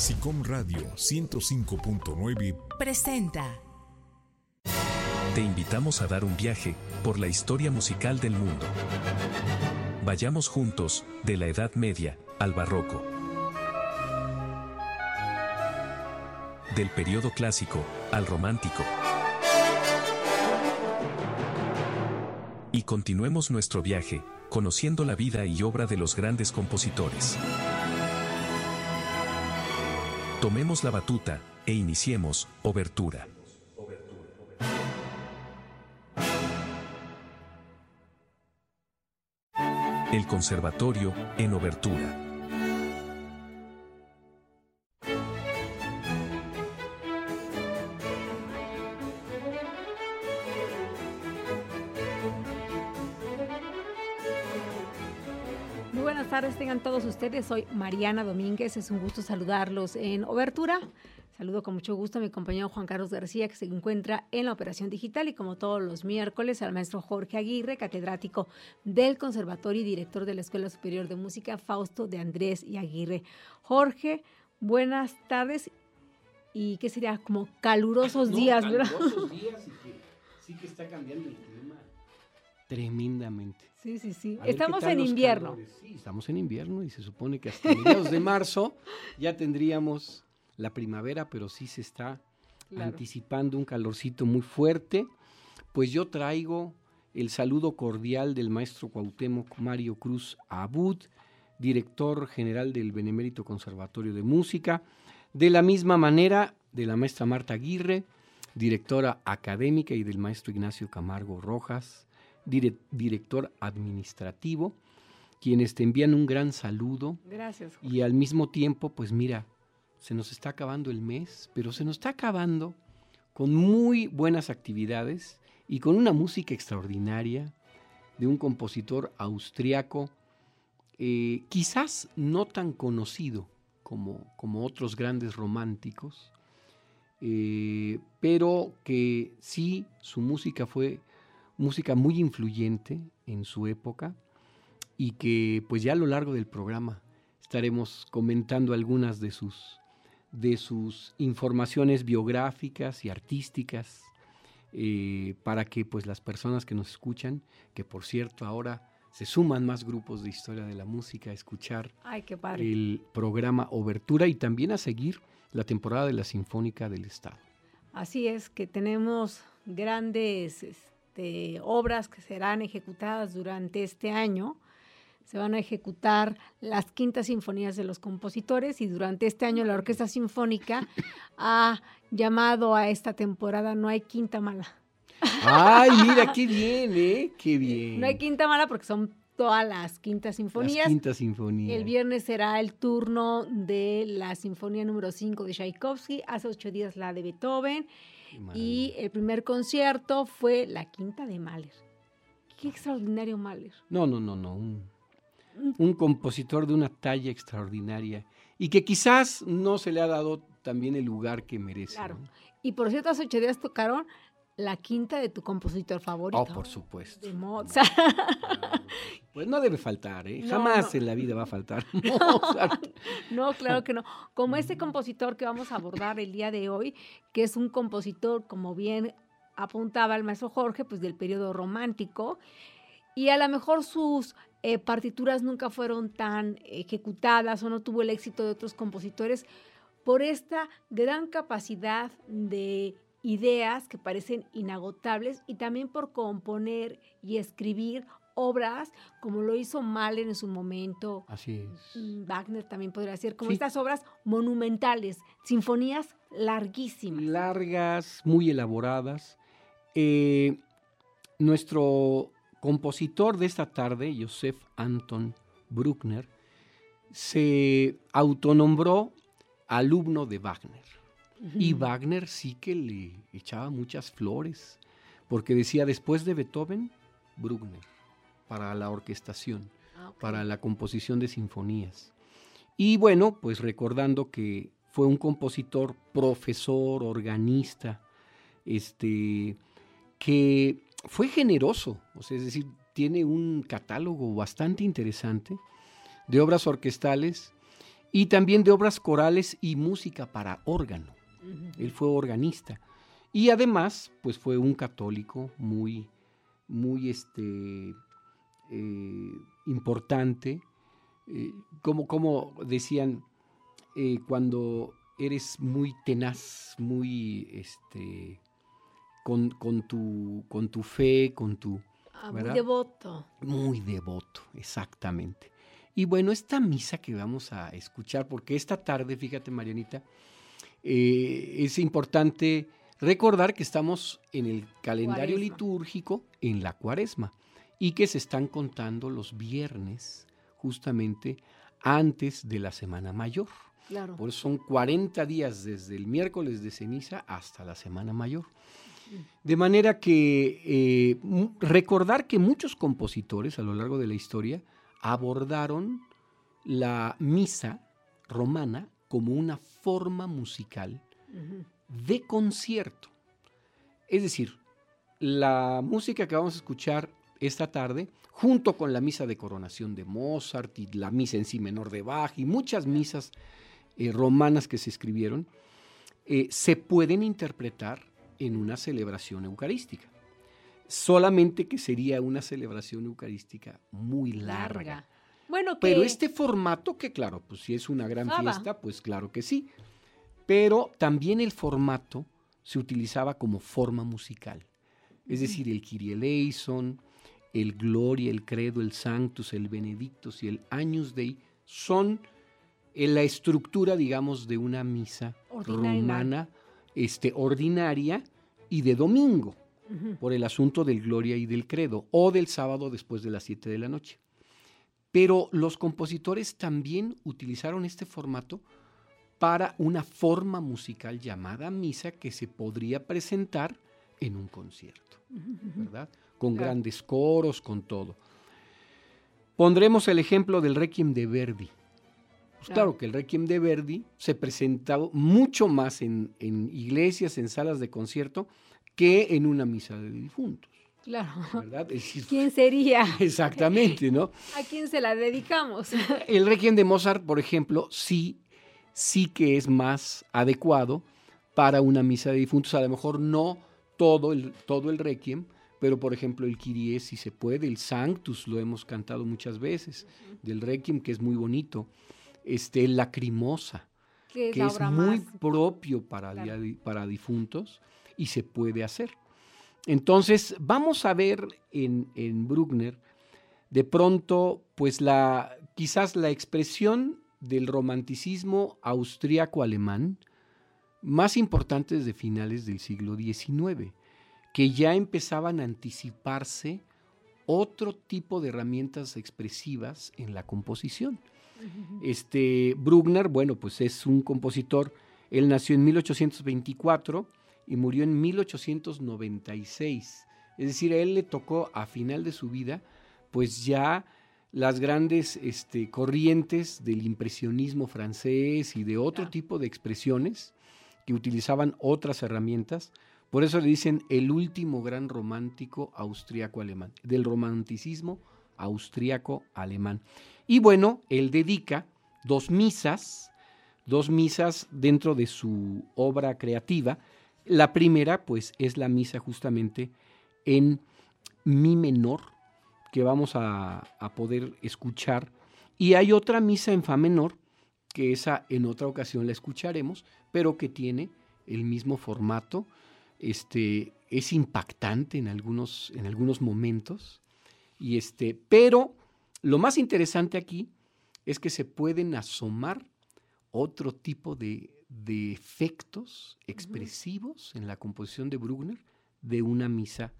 SICOM Radio 105.9 presenta. Te invitamos a dar un viaje por la historia musical del mundo. Vayamos juntos, de la Edad Media al Barroco. Del periodo clásico al romántico. Y continuemos nuestro viaje, conociendo la vida y obra de los grandes compositores. Tomemos la batuta e iniciemos Obertura. El Conservatorio en Obertura. Todos ustedes. Soy Mariana Domínguez. Es un gusto saludarlos en Obertura. Saludo con mucho gusto a mi compañero Juan Carlos García, que se encuentra en la operación digital, y como todos los miércoles, al maestro Jorge Aguirre, catedrático del Conservatorio y director de la Escuela Superior de Música Fausto de Andrés y Aguirre. Jorge, buenas tardes. Y qué sería como calurosos días, calurosos días y que sí que está cambiando el clima tremendamente. Sí, sí, sí. Estamos en invierno. Sí, estamos en invierno y se supone que hasta mediados de marzo ya tendríamos la primavera, pero sí se está anticipando un calorcito muy fuerte. Pues yo traigo el saludo cordial del maestro Cuauhtémoc Mario Cruz Abud, director general del Benemérito Conservatorio de Música. De la misma manera, de la maestra Marta Aguirre, directora académica, y del maestro Ignacio Camargo Rojas, director administrativo, quienes te envían un gran saludo. Gracias. Y al mismo tiempo, pues mira, se nos está acabando el mes, pero se nos está acabando con muy buenas actividades y con una música extraordinaria de un compositor austriaco, eh, quizás no tan conocido como, como otros grandes románticos, eh, pero que sí su música fue música muy influyente en su época y que pues ya a lo largo del programa estaremos comentando algunas de sus, de sus informaciones biográficas y artísticas eh, para que pues las personas que nos escuchan, que por cierto ahora se suman más grupos de historia de la música a escuchar el programa Obertura y también a seguir la temporada de la Sinfónica del Estado. Así es, que tenemos grandes este, obras que serán ejecutadas durante este año. Se van a ejecutar las quintas sinfonías de los compositores y durante este año la Orquesta Sinfónica ha llamado a esta temporada No hay quinta mala. Ay, mira, qué bien, ¿eh? Qué bien. No hay quinta mala porque son todas las quintas sinfonías. Las quintas sinfonías. El viernes será el turno de la Sinfonía número 5 de Tchaikovsky, hace ocho días la de Beethoven y el primer concierto fue la quinta de Mahler. Qué extraordinario Mahler. No, no, no, no. Un, compositor de una talla extraordinaria y que quizás no se le ha dado también el lugar que merece. Claro. Y por cierto, hace ocho días tocaron la quinta de tu compositor favorito. Oh, por supuesto. De Mozart. Pues no debe faltar, ¿eh? Jamás en la vida va a faltar Mozart. No, claro que no. Como este compositor que vamos a abordar el día de hoy, que es un compositor, como bien apuntaba el maestro Jorge, pues del periodo romántico, y a lo mejor sus eh, partituras nunca fueron tan ejecutadas o no tuvo el éxito de otros compositores por esta gran capacidad de ideas que parecen inagotables y también por componer y escribir obras como lo hizo Mahler en su momento. Así es. Mm, Wagner también podría ser, como estas obras monumentales, sinfonías larguísimas. Largas, muy elaboradas. Eh, nuestro compositor de esta tarde, Joseph Anton Bruckner, se autonombró alumno de Wagner. Y Wagner sí que le echaba muchas flores, porque decía, después de Beethoven, Bruckner, para la orquestación, ah, para la composición de sinfonías. Y bueno, pues recordando que fue un compositor, profesor, organista, este, que fue generoso, o sea, es decir, tiene un catálogo bastante interesante de obras orquestales y también de obras corales y música para órgano. Él fue organista. Y además, pues fue un católico muy, muy este, eh, importante. Eh, como, como decían, eh, cuando eres muy tenaz, muy este, con, tu, con tu fe, con tu... Ah, muy devoto. Muy devoto, exactamente. Y bueno, esta misa que vamos a escuchar, porque esta tarde, fíjate Marianita, es importante recordar que estamos en el calendario litúrgico en la cuaresma y que se están contando los viernes justamente antes de la Semana Mayor. Claro. Por eso son 40 días desde el miércoles de ceniza hasta la Semana Mayor. De manera que eh, recordar que muchos compositores a lo largo de la historia abordaron la misa romana como una forma musical de concierto. Es decir, la música que vamos a escuchar esta tarde, junto con la misa de coronación de Mozart y la misa en sí menor de Bach y muchas misas eh, romanas que se escribieron, eh, se pueden interpretar en una celebración eucarística. Solamente que sería una celebración eucarística muy larga. Bueno, Pero este formato, que claro, pues si es una gran fiesta, pues claro que sí. Pero también el formato se utilizaba como forma musical. Es decir, el Kyrie eleison, el Gloria, el Credo, el Sanctus, el Benedictus y el Agnus Dei son en la estructura, digamos, de una misa romana este, ordinaria y de domingo, por el asunto del Gloria y del Credo, o del sábado después de las 7 de la noche. Pero los compositores también utilizaron este formato para una forma musical llamada misa que se podría presentar en un concierto, ¿verdad? Con grandes coros, con todo. Pondremos el ejemplo del Requiem de Verdi. Pues claro. que el Requiem de Verdi se presentaba mucho más en, iglesias, en salas de concierto, que en una misa de difuntos. Claro. ¿verdad? ¿Quién sería? Exactamente, ¿no? ¿A quién se la dedicamos? El Requiem de Mozart, por ejemplo, sí, sí que es más adecuado para una misa de difuntos. A lo mejor no todo el, todo el Requiem, pero por ejemplo el Kyrie si se puede, el Sanctus lo hemos cantado muchas veces, del Requiem que es muy bonito este, lacrimosa, que es, muy propio para, para difuntos y se puede hacer. Entonces, vamos a ver en, en Bruckner, de pronto, pues la, quizás la expresión del romanticismo austríaco-alemán más importante desde finales del siglo XIX, que ya empezaban a anticiparse otro tipo de herramientas expresivas en la composición. Este Bruckner, bueno, pues es un compositor, él nació en 1824 y murió en 1896. Es decir, a él le tocó a final de su vida, pues ya las grandes este, corrientes del impresionismo francés y de otro tipo de expresiones que utilizaban otras herramientas. Por eso le dicen el último gran romántico austriaco-alemán, del romanticismo austriaco-alemán. Y bueno, él dedica dos misas, dos misas dentro de su obra creativa. La primera, pues, es la misa justamente en mi menor, que vamos a, poder escuchar. Y hay otra misa en fa menor, que esa en otra ocasión la escucharemos, pero que tiene el mismo formato. Este, es impactante en algunos, en algunos momentos. Y este, pero lo más interesante aquí es que se pueden asomar otro tipo de, efectos expresivos en la composición de Bruckner de una misa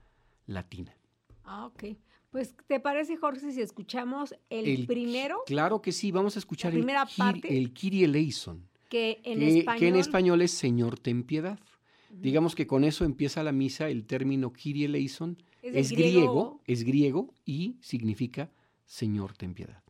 latina. Ah, ok. Pues, ¿te parece, Jorge, si escuchamos el, primero? Claro que sí, vamos a escuchar el, parte, el Kyrie eleison. Que en, español, que en español es Señor, ten piedad. Digamos que con eso empieza la misa, el término Kyrie eleison es, griego, es griego y significa Señor, ten piedad.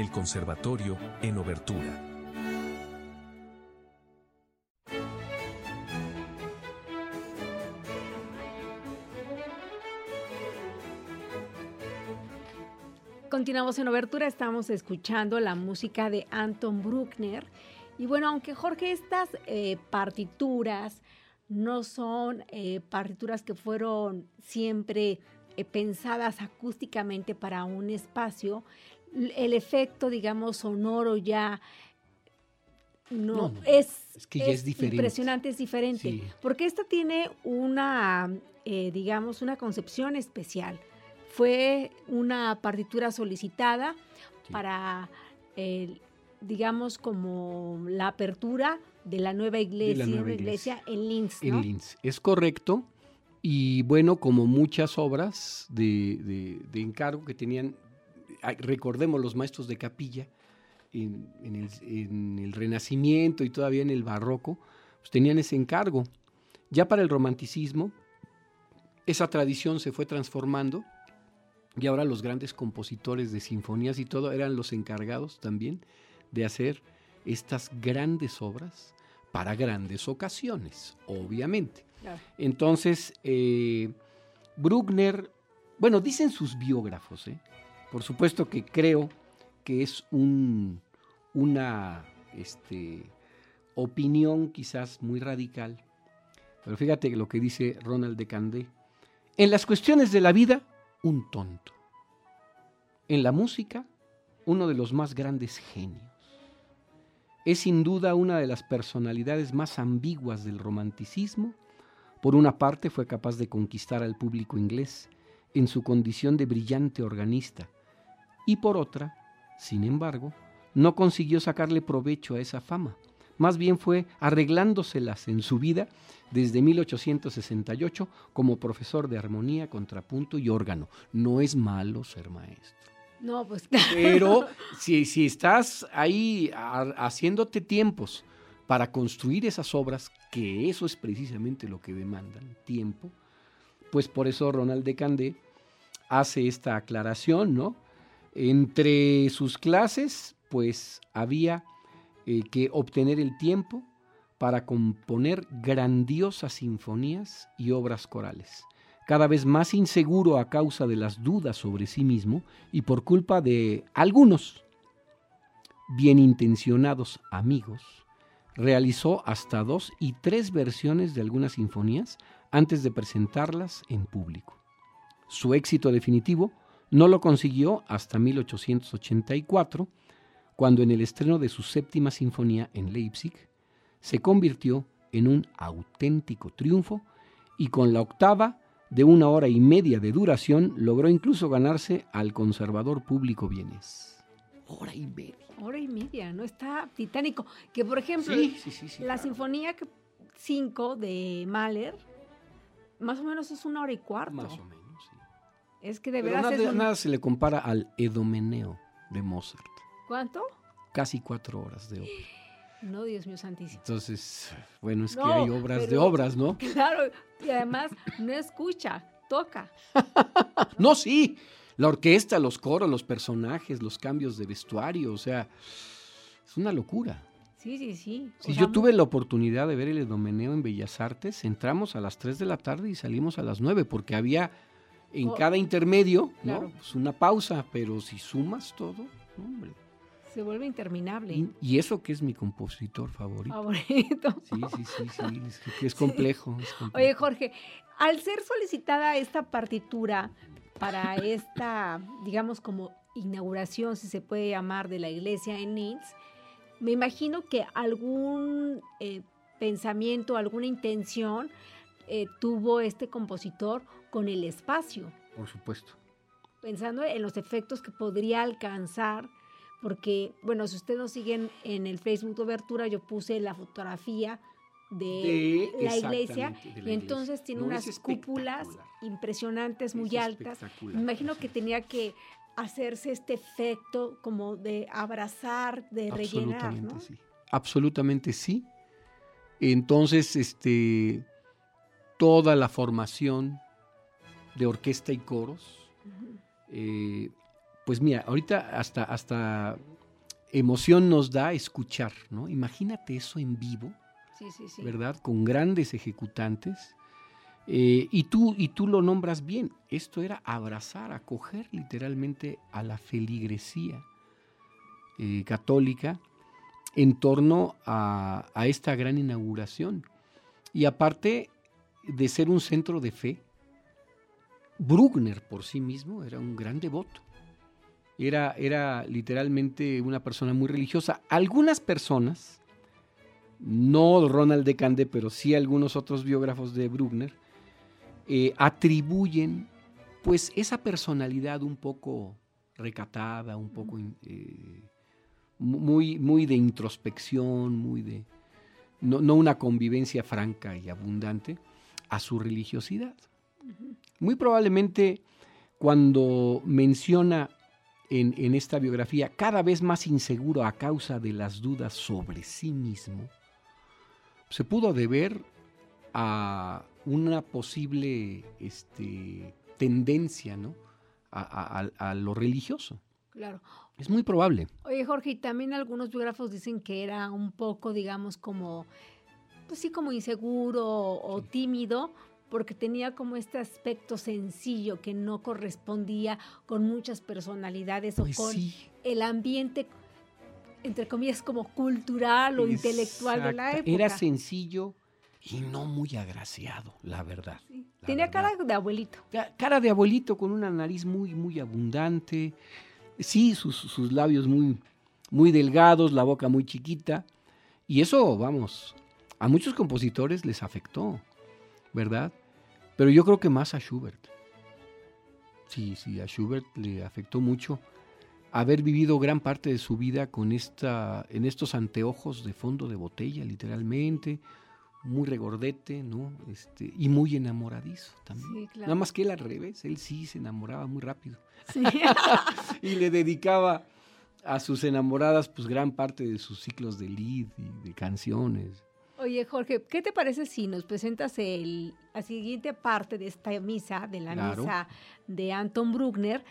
El conservatorio, en Obertura. Continuamos en Obertura, estamos escuchando la música de Anton Bruckner. Y bueno, aunque Jorge, estas eh, partituras no son eh, partituras que fueron siempre eh, pensadas acústicamente para un espacio, el efecto, digamos, sonoro ya no, es, es, que ya es, diferente. impresionante, es diferente, porque esta tiene una, digamos, una concepción especial fue una partitura solicitada para, digamos, como la apertura de la nueva iglesia, iglesia. en Linz. En Linz, es correcto. Y bueno, como muchas obras de, encargo que tenían, recordemos los maestros de capilla, en, el, Renacimiento y todavía en el Barroco, pues tenían ese encargo. Ya para el romanticismo, esa tradición se fue transformando y ahora los grandes compositores de sinfonías y todo eran los encargados también de hacer estas grandes obras para grandes ocasiones, obviamente. Entonces, eh, Bruckner, bueno, dicen sus biógrafos, ¿eh? Por supuesto que creo que es un, una este, opinión quizás muy radical, pero fíjate lo que dice Ronald de Candé. En las cuestiones de la vida, un tonto. En la música, uno de los más grandes genios. Es sin duda una de las personalidades más ambiguas del romanticismo. Por una parte fue capaz de conquistar al público inglés en su condición de brillante organista y por otra, sin embargo, no consiguió sacarle provecho a esa fama. Más bien fue arreglándoselas en su vida desde 1868 como profesor de armonía, contrapunto y órgano. No es malo ser maestro. No, pues Pero si, si estás ahí haciéndote tiempos para construir esas obras, que eso es precisamente lo que demandan, tiempo, pues por eso Ronald de Candé hace esta aclaración, ¿no? Entre sus clases, pues había eh, que obtener el tiempo para componer grandiosas sinfonías y obras corales. Cada vez más inseguro a causa de las dudas sobre sí mismo y por culpa de algunos bien intencionados amigos, realizó hasta dos y tres versiones de algunas sinfonías antes de presentarlas en público. Su éxito definitivo no lo consiguió hasta 1884, cuando en el estreno de su séptima sinfonía en Leipzig, se convirtió en un auténtico triunfo y con la octava de una hora y media de duración logró incluso ganarse al conservador público vienes. Hora y media. Hora y media, no está titánico. Que por ejemplo, la sinfonía 5 de Mahler, más o menos es una hora y cuarto. Más o menos. Es que de verdad. Nada, nada se le compara al Edomeneo de Mozart. ¿Cuánto? Casi cuatro horas de ópera. No, Dios mío santísimo. Entonces, bueno, es que hay obras de obras, ¿no? Claro, y además no escucha, toca. no, sí. La orquesta, los coros, los personajes, los cambios de vestuario, o sea, es una locura. Sí, sí, sí. Si yo tuve la oportunidad de ver el Edomeneo en Bellas Artes, entramos a las 3 de la tarde y salimos a las 9, porque había en oh, cada intermedio, ¿no? Pues una pausa, pero si sumas todo, hombre. Se vuelve interminable. Y, eso que es mi compositor favorito. Favorito. Sí, sí, sí, sí, es, es, complejo, Oye, Jorge, al ser solicitada esta partitura para esta, digamos, como inauguración, si se puede llamar, de la iglesia en Linz, me imagino que algún eh, pensamiento, alguna intención eh, tuvo este compositor con el espacio. Por supuesto. Pensando en los efectos que podría alcanzar porque, bueno, si ustedes nos siguen en el Facebook de Obertura, yo puse la fotografía de, la iglesia y entonces tiene unas cúpulas impresionantes, muy altas. Me imagino que tenía que hacerse este efecto como de abrazar, de rellenar, ¿no? Sí. Absolutamente sí. Entonces, este, toda la formación de orquesta y coros, pues mira, ahorita hasta, hasta emoción nos da escuchar, ¿no? Imagínate eso en vivo, Sí, sí, sí. ¿verdad? Con grandes ejecutantes. Eh, y, tú, y tú lo nombras bien, esto era abrazar, acoger literalmente a la feligresía eh, católica en torno a, a esta gran inauguración. Y aparte de ser un centro de fe, Bruckner por sí mismo era un gran devoto. Era, era literalmente una persona muy religiosa. Algunas personas, no Ronald de Cande, pero sí algunos otros biógrafos de Bruckner, eh, atribuyen pues esa personalidad un poco recatada, un poco eh, muy, muy de introspección, muy de no, no, una convivencia franca y abundante, a su religiosidad. Muy probablemente cuando menciona en, en, esta biografía cada vez más inseguro a causa de las dudas sobre sí mismo, se pudo deber a una posible este, tendencia ¿no? a, a, a, lo religioso. Claro. Es muy probable. Oye, Jorge, y también algunos biógrafos dicen que era un poco, digamos, como, pues sí, como inseguro o, sí. tímido, porque tenía como este aspecto sencillo que no correspondía con muchas personalidades pues o con sí. el ambiente, entre comillas, como cultural o Exacto. intelectual de la época. Era sencillo y no muy agraciado, la verdad. Sí. La Tenía verdad. cara de abuelito. Cara de abuelito con una nariz muy, muy abundante. Sí, sus, sus labios muy, muy delgados, la boca muy chiquita. Y eso, vamos, a muchos compositores les afectó, ¿verdad? Pero yo creo que más a Schubert. Sí, sí, a Schubert le afectó mucho haber vivido gran parte de su vida con esta, en estos anteojos de fondo de botella, literalmente, muy regordete, ¿no? Este, y muy enamoradizo también. Sí, claro. Nada más que él al revés, él sí se enamoraba muy rápido. Sí. y le dedicaba a sus enamoradas pues gran parte de sus ciclos de lead y de canciones. Oye, Jorge, ¿qué te parece si nos presentas el, la siguiente parte de esta misa, de la Claro. misa de Anton Bruckner?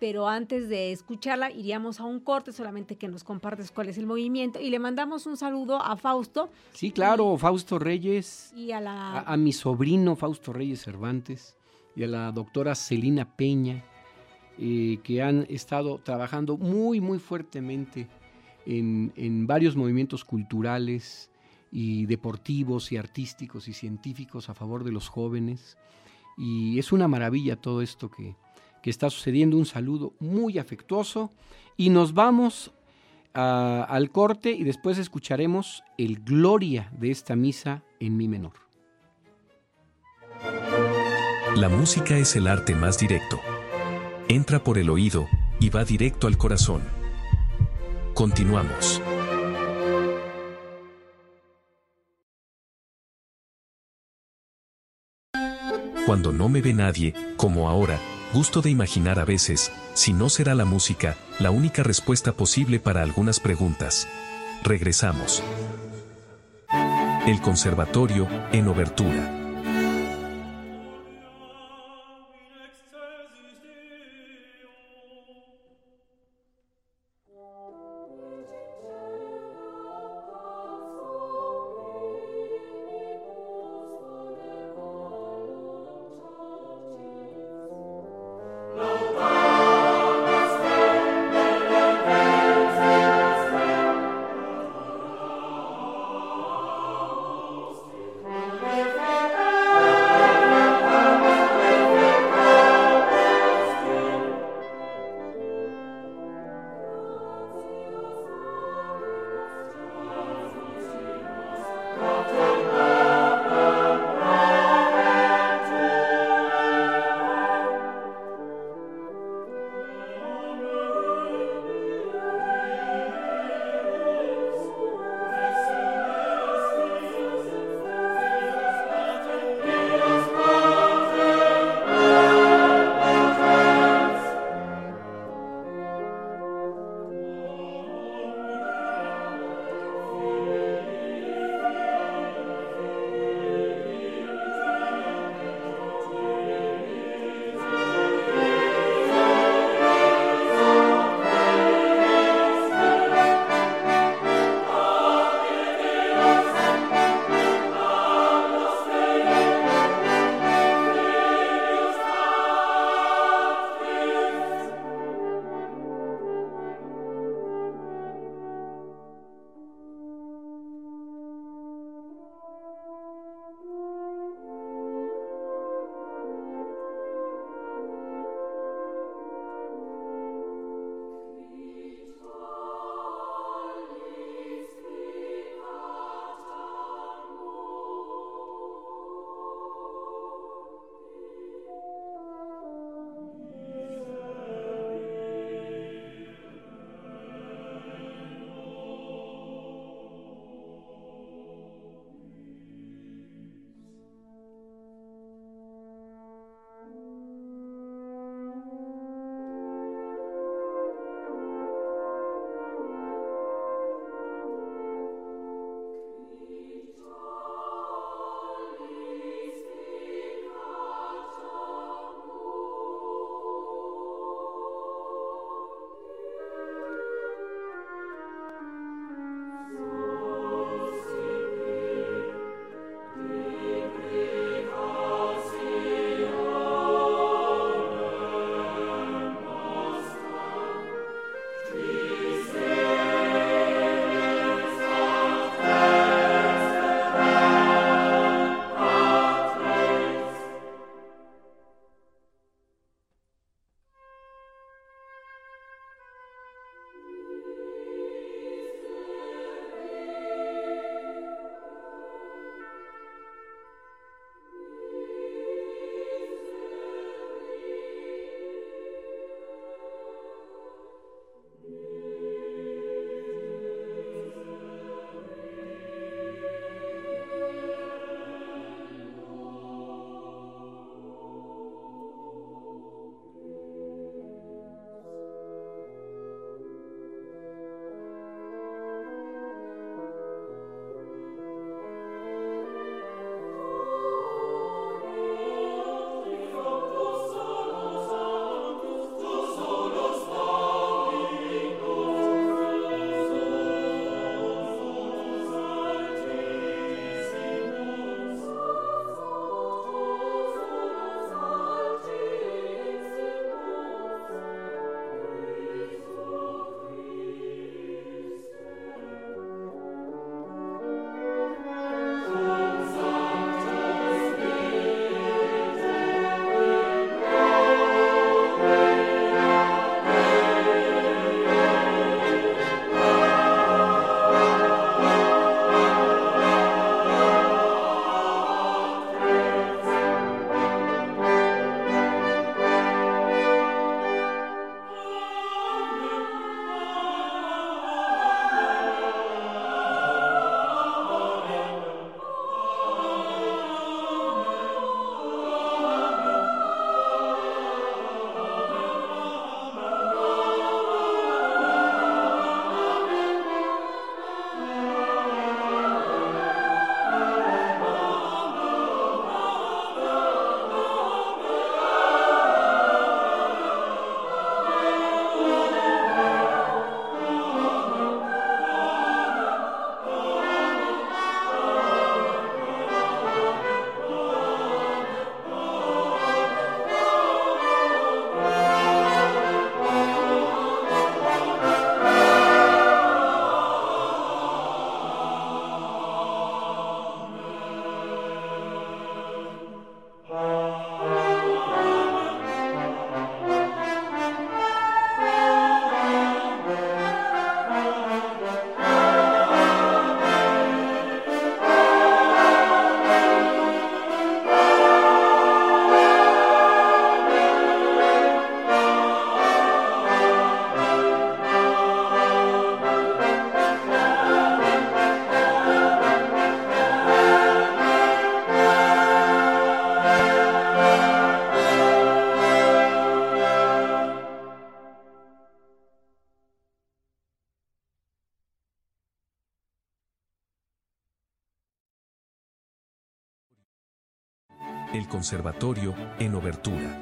Pero antes de escucharla, iríamos a un corte, solamente que nos compartes cuál es el movimiento. Y le mandamos un saludo a Fausto Sí, claro, Fausto Reyes, y a la... a, a mi sobrino Fausto Reyes Cervantes y a la doctora Celina Peña, eh, que han estado trabajando muy, muy fuertemente en, en varios movimientos culturales y deportivos y artísticos y científicos a favor de los jóvenes. Y es una maravilla todo esto que, que está sucediendo. Un saludo muy afectuoso. Y nos vamos a- al corte y después escucharemos el Gloria de esta misa en mi menor. La música es el arte más directo. Entra por el oído y va directo al corazón. Continuamos. Cuando no me ve nadie, como ahora, gusto de imaginar a veces, si no será la música, la única respuesta posible para algunas preguntas. Regresamos. El Conservatorio, en Obertura. Conservatorio, en Obertura.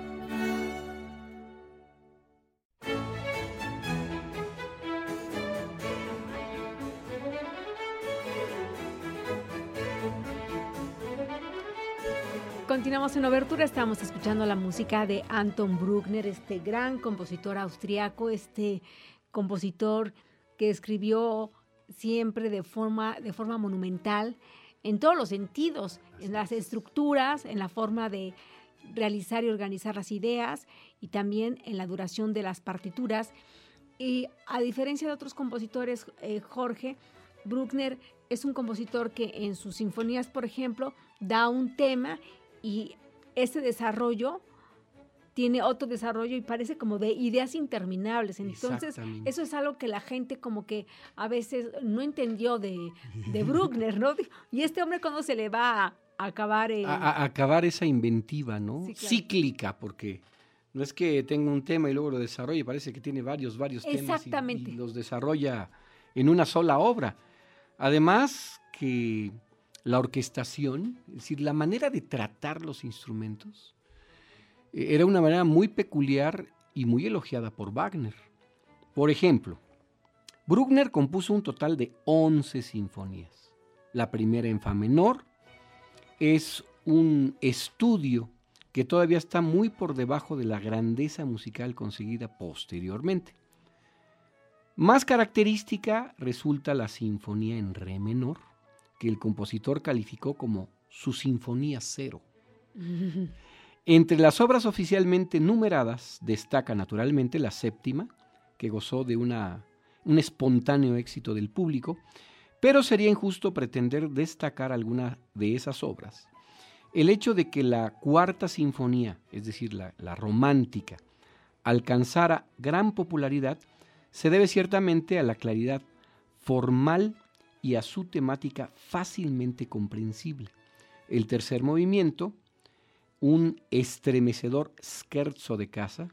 Continuamos en Obertura, estamos escuchando la música de Anton Bruckner, este gran compositor austriaco, este compositor que escribió siempre de forma, de forma monumental en todos los sentidos, en las estructuras, en la forma de realizar y organizar las ideas y también en la duración de las partituras. Y a diferencia de otros compositores, eh, Jorge, Bruckner es un compositor que en sus sinfonías, por ejemplo, da un tema y ese desarrollo tiene otro desarrollo y parece como de ideas interminables. Entonces, eso es algo que la gente como que a veces no entendió de, de Bruckner, ¿no? Y este hombre cuando se le va a acabar... A, acabar esa inventiva, ¿no? Cíclica, porque no es que tenga un tema y luego lo desarrolle, parece que tiene varios, varios temas y, y los desarrolla en una sola obra. Además que la orquestación, es decir, la manera de tratar los instrumentos, era una manera muy peculiar y muy elogiada por Wagner. Por ejemplo, Bruckner compuso un total de 11 sinfonías. La primera en fa menor es un estudio que todavía está muy por debajo de la grandeza musical conseguida posteriormente. Más característica resulta la sinfonía en re menor, que el compositor calificó como su sinfonía cero. Entre las obras oficialmente numeradas destaca naturalmente la séptima, que gozó de un espontáneo éxito del público, pero sería injusto pretender destacar alguna de esas obras. El hecho de que la cuarta sinfonía, es decir, la romántica, alcanzara gran popularidad se debe ciertamente a la claridad formal y a su temática fácilmente comprensible. El tercer movimiento, un estremecedor scherzo de casa,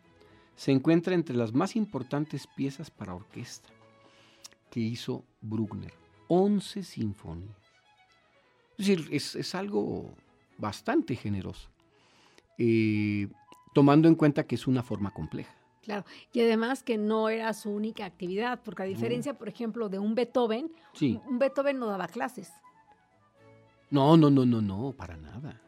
se encuentra entre las más importantes piezas para orquesta que hizo Bruckner. 11 sinfonías. Es decir, es, algo bastante generoso, eh, tomando en cuenta que es una forma compleja. Claro, y además que no era su única actividad, porque a diferencia, por ejemplo, de un Beethoven, un Beethoven no daba clases. No, no, no, no, no, para nada.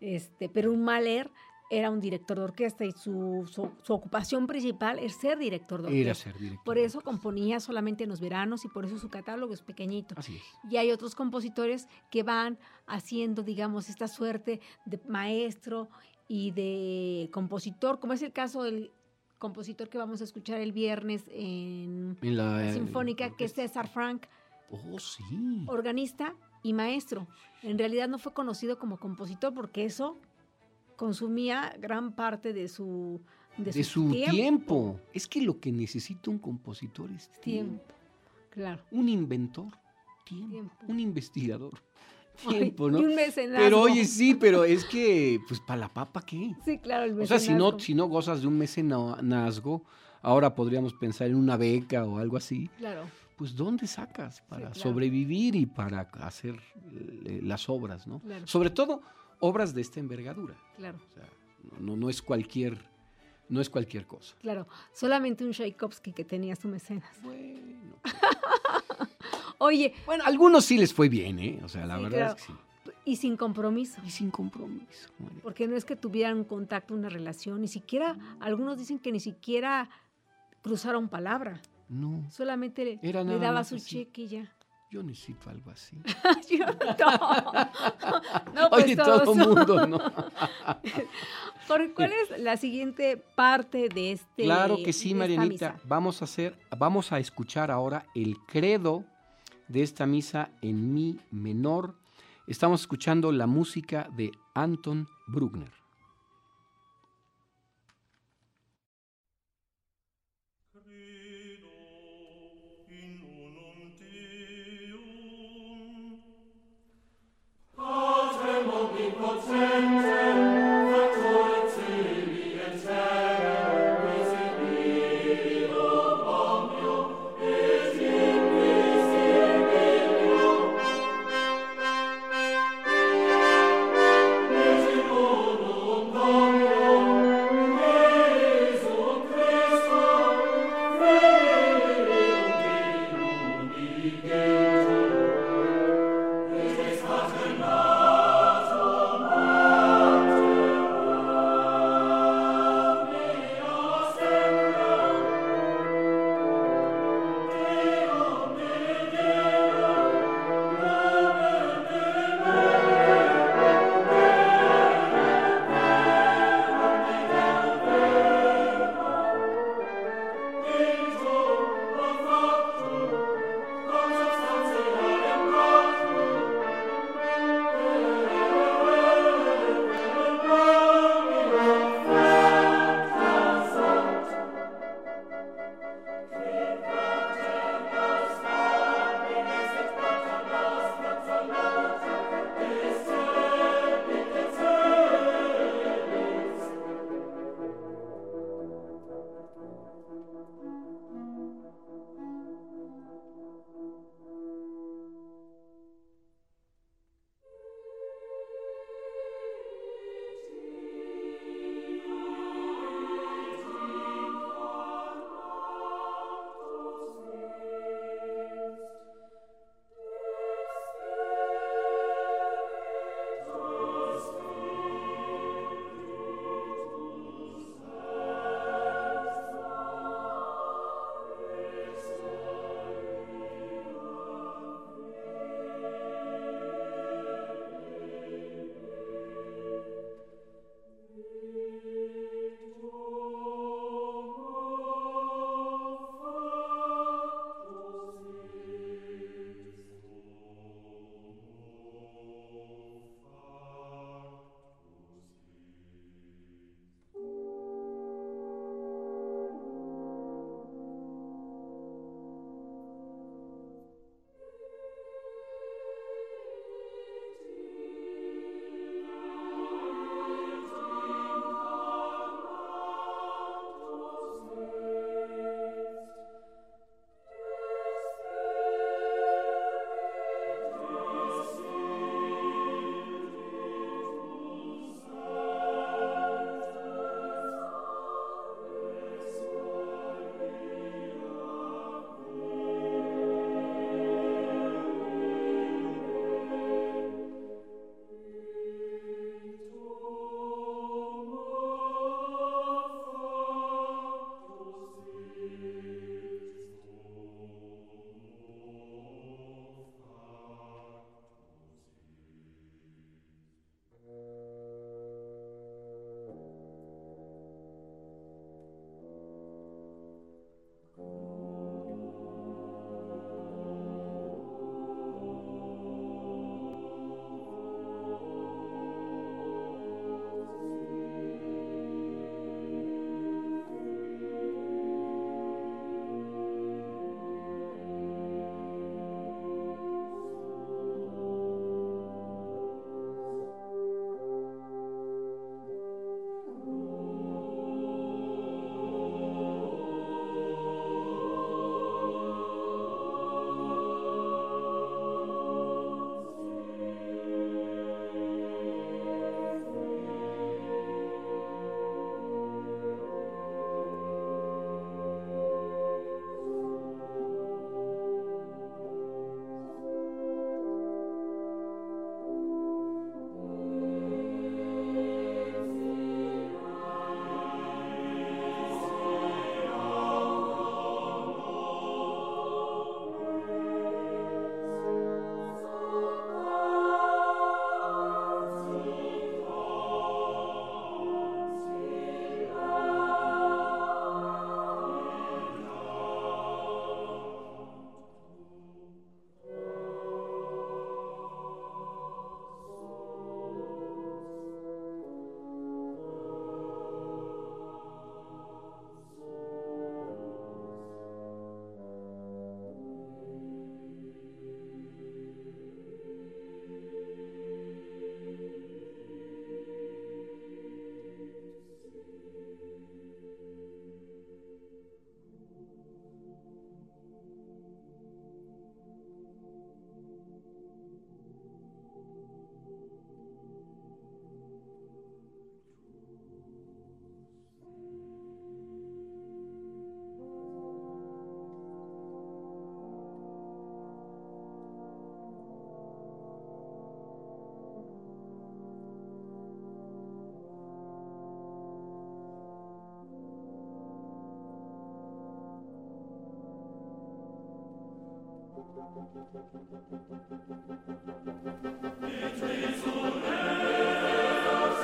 Este, pero un Mahler era un director de orquesta y su, su, ocupación principal es ser director de orquesta. Era ser director. Por eso componía solamente en los veranos y por eso su catálogo es pequeñito. Así es. Y hay otros compositores que van haciendo, digamos, esta suerte de maestro y de compositor, como es el caso del compositor que vamos a escuchar el viernes en, la, Sinfónica, que es César Frank. Oh, sí. Organista y maestro. En realidad no fue conocido como compositor porque eso consumía gran parte de su, de, su, tiempo. Es que lo que necesita un compositor es tiempo. Claro. Un inventor, tiempo. Un investigador. Tiempo, ¿no? Y un mecenazgo. Pero oye, sí, pero es que, pues, ¿para la papa qué? Sí, claro, el mecenazgo. O sea, si no, si no gozas de un mecenazgo, ahora podríamos pensar en una beca o algo así. Claro pues ¿dónde sacas para sobrevivir y para hacer eh, las obras, ¿no? Sobre todo obras de esta envergadura. Claro. O sea, no, no es cualquier no es cualquier cosa. Claro, solamente un Tchaikovsky que tenía su mecenas. Bueno. Oye. Bueno, a algunos sí les fue bien, ¿eh? O sea, la verdad es que sí. Y sin compromiso. Y sin compromiso. Porque no es que tuvieran un contacto, una relación, ni siquiera, algunos dicen que ni siquiera cruzaron palabra. No. Solamente le, daba su cheque y ya. Yo necesito algo así. Yo no. no pues Oye, todo el mundo, ¿no? ¿Cuál es la siguiente parte de este? Claro que sí, Marianita. Vamos a hacer, vamos a escuchar ahora el credo de esta misa en mi menor. Estamos escuchando la música de Anton Bruckner. Innocente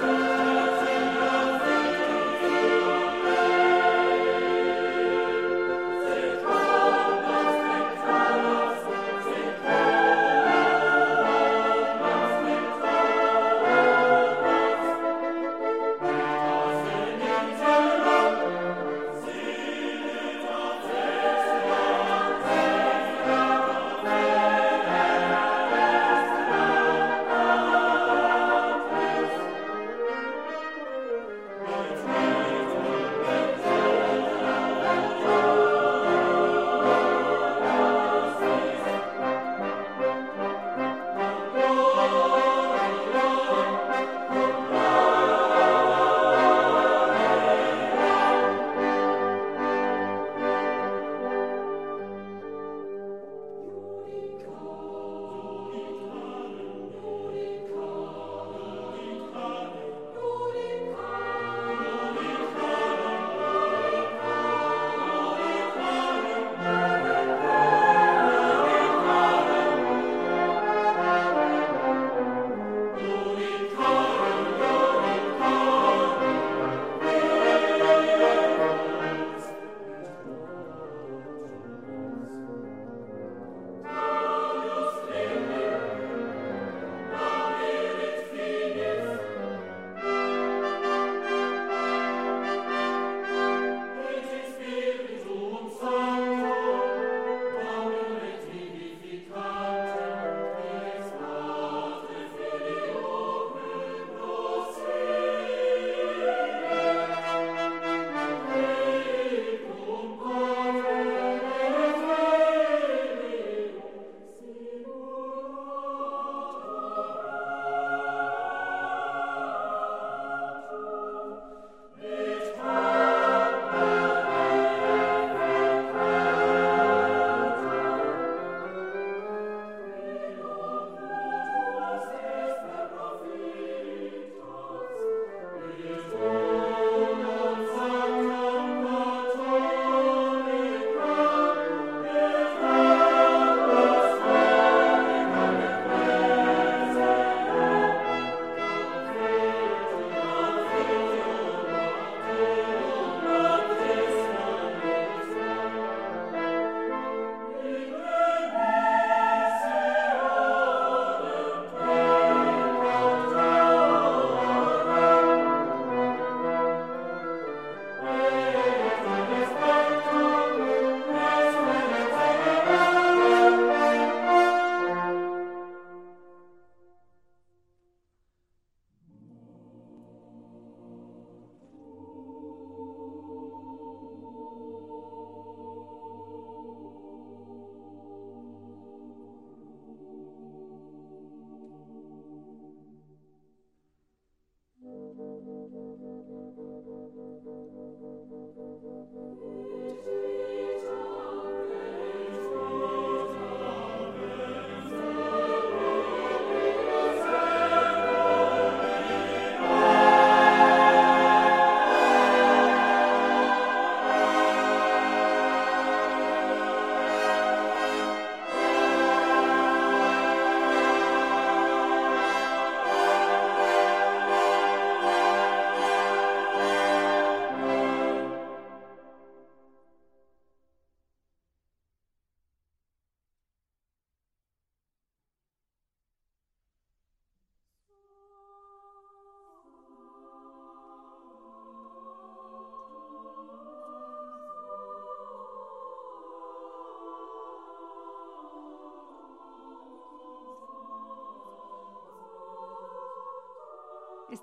Et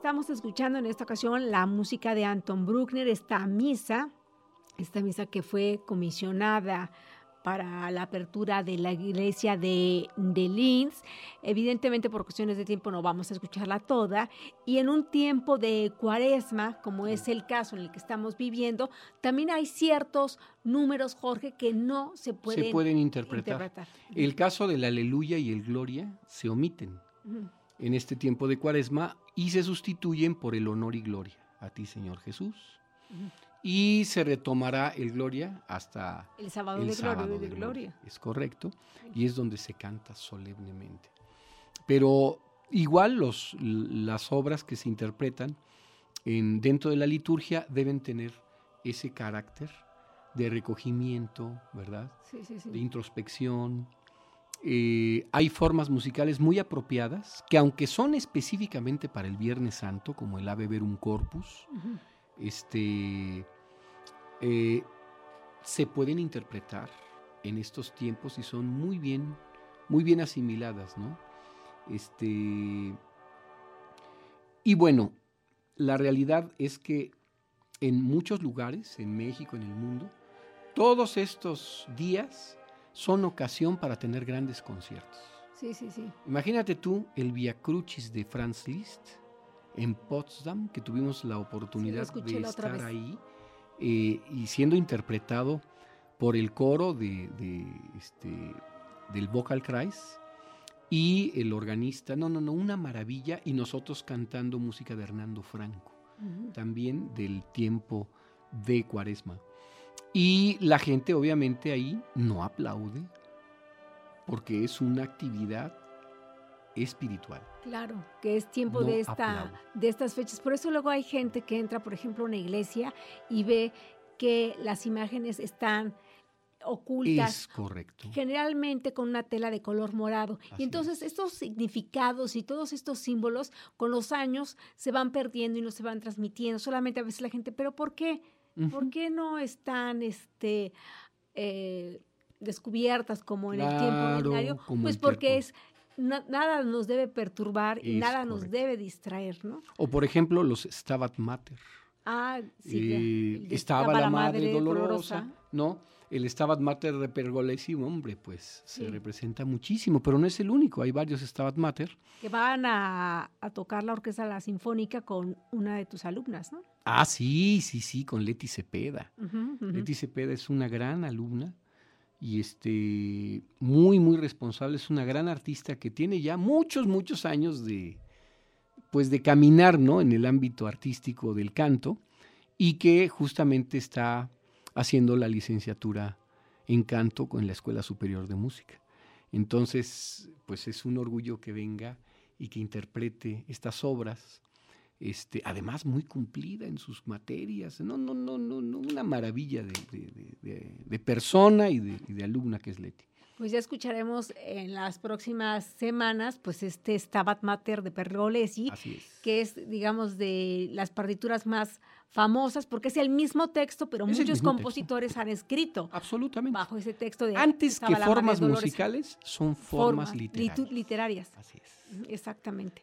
Estamos escuchando en esta ocasión la música de Anton Bruckner, esta misa, esta misa que fue comisionada para la apertura de la iglesia de, de, Linz. Evidentemente por cuestiones de tiempo no vamos a escucharla toda. Y en un tiempo de cuaresma, como es el caso en el que estamos viviendo, también hay ciertos números, Jorge, que no se pueden, se pueden interpretar. El caso del aleluya y el gloria se omiten. En este tiempo de cuaresma y se sustituyen por el honor y gloria a ti, Señor Jesús. y se retomará el Gloria hasta El sábado el de sábado gloria. de de Gloria. gloria. Es correcto. Y es donde se canta solemnemente. Pero igual los, las obras que se interpretan en, dentro de la liturgia deben tener ese carácter de recogimiento, ¿verdad? Sí, sí, sí. De introspección. Eh, hay formas musicales muy apropiadas que aunque son específicamente para el Viernes Santo, como el Ave Verum Corpus, este, eh, se pueden interpretar en estos tiempos y son muy bien, muy bien asimiladas, ¿no? Este, y bueno, la realidad es que en muchos lugares, en México, en el mundo, todos estos días son ocasión para tener grandes conciertos. Sí, sí, sí. Imagínate tú el Via Crucis de Franz Liszt en Potsdam, que tuvimos la oportunidad de estar ahí eh, y siendo interpretado por el coro de, de, este, del Vocal Kreis y el organista. No, no, no, una maravilla. Y nosotros cantando música de Hernando Franco, también del tiempo de Cuaresma. Y la gente obviamente ahí no aplaude porque es una actividad espiritual. Claro, que es tiempo No de esta aplaude. de estas fechas. Por eso luego hay gente que entra, por ejemplo, a una iglesia y ve que las imágenes están ocultas. Es correcto. generalmente con una tela de color morado. Así y entonces estos significados y todos estos símbolos con los años se van perdiendo y no se van transmitiendo. Solamente a veces la gente, pero ¿por qué? ¿Por qué no están este, eh, descubiertas como en el tiempo ordinario? Pues porque tiempo. es na- nada nos debe perturbar y nada nos debe distraer, ¿no? O por ejemplo los Stabat Mater. Ah, sí. Eh, estaba la madre dolorosa, ¿no? El Stabat Mater de Pergolesi, hombre, pues Sí. se representa muchísimo, pero no es el único, hay varios Stabat Mater. que van a, a tocar la orquesta la sinfónica con una de tus alumnas, ¿no? Ah, sí, sí, sí, con Leti Cepeda. Leti Cepeda es una gran alumna y este muy muy responsable, es una gran artista que tiene ya muchos muchos años de pues de caminar, ¿no? en el ámbito artístico del canto y que justamente está haciendo la licenciatura en canto con la Escuela Superior de Música. Entonces, pues es un orgullo que venga y que interprete estas obras este, además muy cumplida en sus materias. No, no, no, no, no una maravilla de, de- de- de- de persona y de, alumna que es Leti. Pues ya escucharemos en las próximas semanas, pues este Stabat Mater de Pergolesi, es. que es, digamos, de las partituras más famosas, porque es el mismo texto, pero Es muchos compositores han escrito Absolutamente. bajo ese texto de Antes que formas musicales, son formas, Formas literarias. literarias. Así es. Exactamente.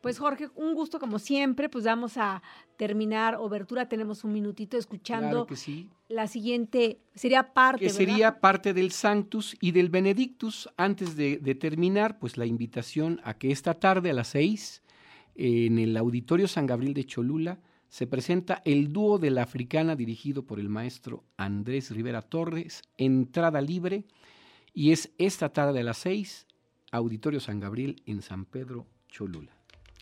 Pues Jorge, un gusto como siempre, pues vamos a terminar Obertura, tenemos un minutito escuchando Claro que sí. la siguiente, sería parte, que ¿verdad? sería parte del Sanctus y del Benedictus. Antes de, de terminar, pues la invitación a que esta tarde a las seis, en el Auditorio San Gabriel de Cholula, se presenta el dúo de la africana dirigido por el maestro Andrés Rivera Torres, entrada libre, y es esta tarde a las seis, Auditorio San Gabriel en San Pedro, Cholula.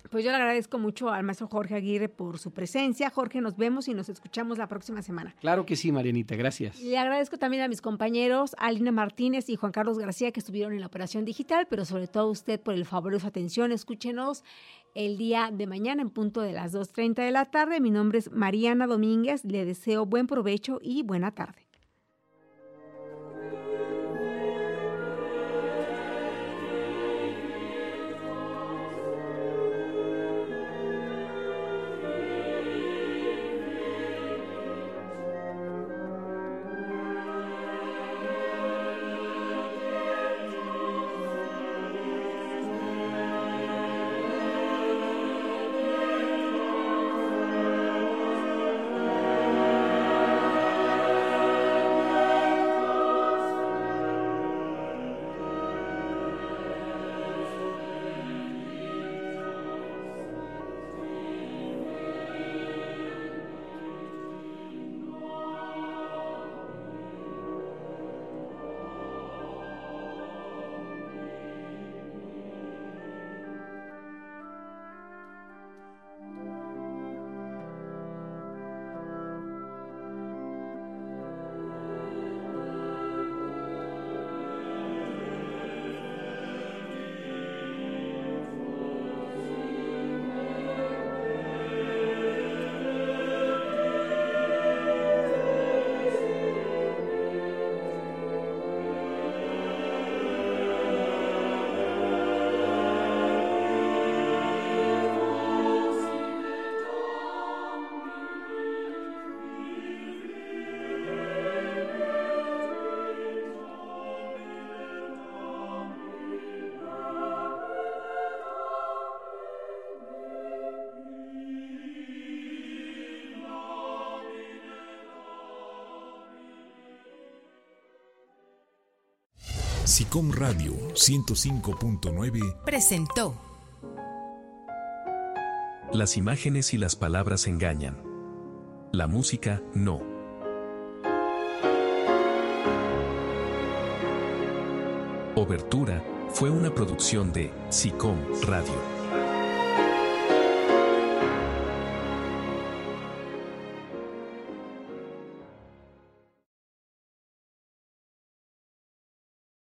Pues yo le agradezco mucho al maestro Jorge Aguirre por su presencia. Jorge, nos vemos y nos escuchamos la próxima semana. Claro que sí, Marianita, gracias. Le agradezco también a mis compañeros, Alina Martínez y Juan Carlos García, que estuvieron en la operación digital, pero sobre todo a usted por el favor de su atención. Escúchenos el día de mañana en punto de las 2.30 de la tarde. Mi nombre es Mariana Domínguez. Le deseo buen provecho y buena tarde. SICOM Radio 105.9 presentó. Las imágenes y las palabras engañan. La música, no. Obertura fue una producción de SICOM Radio.